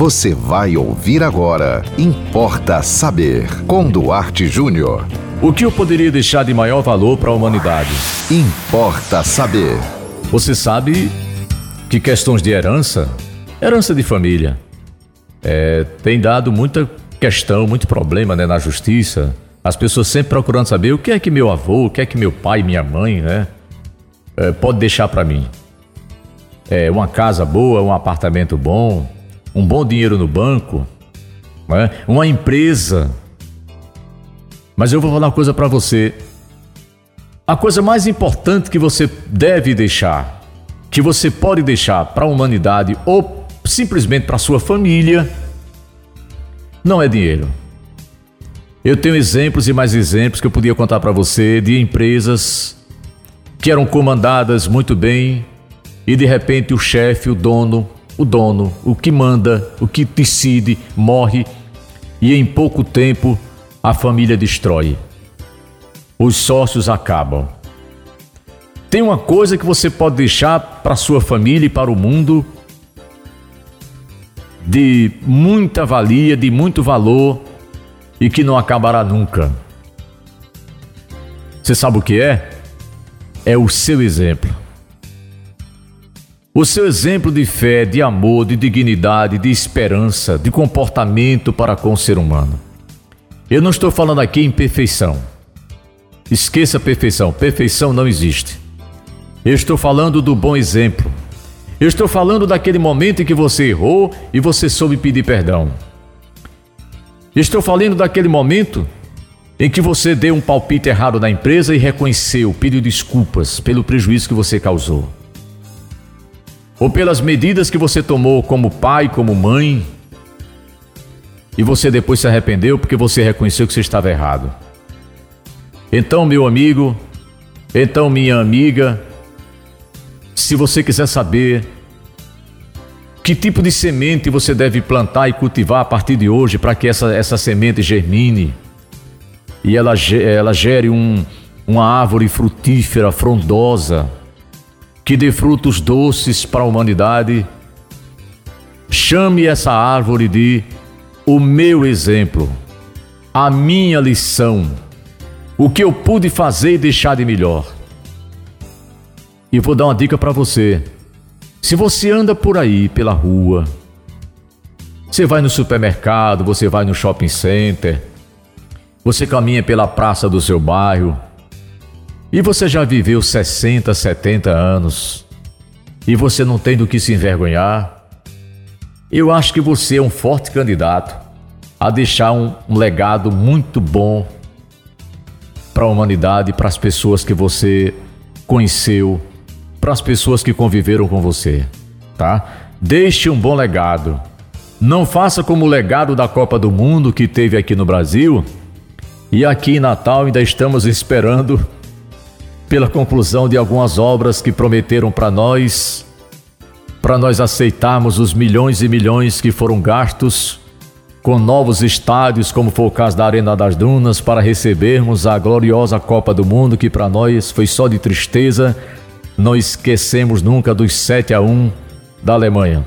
Você vai ouvir agora. Importa saber. Com Duarte Júnior. O que eu poderia deixar de maior valor para a humanidade? Importa saber. Você sabe que questões de herança, herança de família, é, tem dado muita questão, muito problema né, na justiça. As pessoas sempre procurando saber o que é que meu avô, o que é que meu pai, minha mãe, né, é, pode deixar para mim. É, uma casa boa, um apartamento bom, um bom dinheiro no banco, né? uma empresa. Mas eu vou falar uma coisa para você. A coisa mais importante que você deve deixar, que você pode deixar para a humanidade ou simplesmente para sua família, não é dinheiro. Eu tenho exemplos e mais exemplos que eu podia contar para você de empresas que eram comandadas muito bem e de repente o chefe, o dono, o dono, o que manda, o que decide, morre e em pouco tempo a família destrói. Os sócios acabam. Tem uma coisa que você pode deixar para sua família e para o mundo de muita valia, de muito valor e que não acabará nunca. Você sabe o que é? É o seu exemplo. O seu exemplo de fé, de amor, de dignidade, de esperança, de comportamento para com o ser humano. Eu não estou falando aqui em perfeição. Esqueça a perfeição. Perfeição não existe. Eu estou falando do bom exemplo. Eu estou falando daquele momento em que você errou e você soube pedir perdão. Eu estou falando daquele momento em que você deu um palpite errado na empresa e reconheceu, pediu desculpas pelo prejuízo que você causou ou pelas medidas que você tomou como pai, como mãe, e você depois se arrependeu porque você reconheceu que você estava errado. Então, meu amigo, então, minha amiga, se você quiser saber que tipo de semente você deve plantar e cultivar a partir de hoje para que essa, essa semente germine e ela, ela gere um, uma árvore frutífera, frondosa, que dê frutos doces para a humanidade. Chame essa árvore de o meu exemplo, a minha lição, o que eu pude fazer e deixar de melhor. E vou dar uma dica para você. Se você anda por aí pela rua, você vai no supermercado, você vai no shopping center, você caminha pela praça do seu bairro, e você já viveu 60, 70 anos e você não tem do que se envergonhar? Eu acho que você é um forte candidato a deixar um, um legado muito bom para a humanidade, para as pessoas que você conheceu, para as pessoas que conviveram com você, tá? Deixe um bom legado. Não faça como o legado da Copa do Mundo que teve aqui no Brasil. E aqui em Natal ainda estamos esperando pela conclusão de algumas obras que prometeram para nós, para nós aceitarmos os milhões e milhões que foram gastos com novos estádios, como foi o caso da Arena das Dunas, para recebermos a gloriosa Copa do Mundo, que para nós foi só de tristeza. Não esquecemos nunca dos 7 a 1 da Alemanha,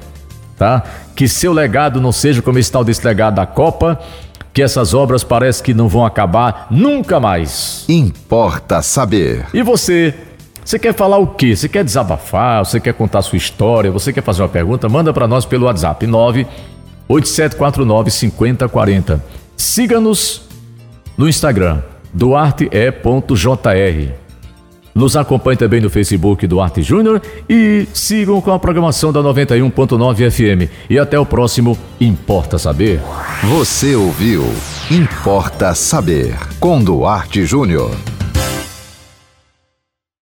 tá? Que seu legado não seja como esse tal desse legado da Copa, que essas obras parece que não vão acabar nunca mais. Importa saber. E você? Você quer falar o quê? Você quer desabafar? Você quer contar sua história? Você quer fazer uma pergunta? Manda para nós pelo WhatsApp 98749 5040. Siga-nos no Instagram duarte.jr. Nos acompanhe também no Facebook do Arte Júnior e sigam com a programação da 91.9 FM. E até o próximo Importa Saber. Você ouviu Importa Saber com Duarte Júnior.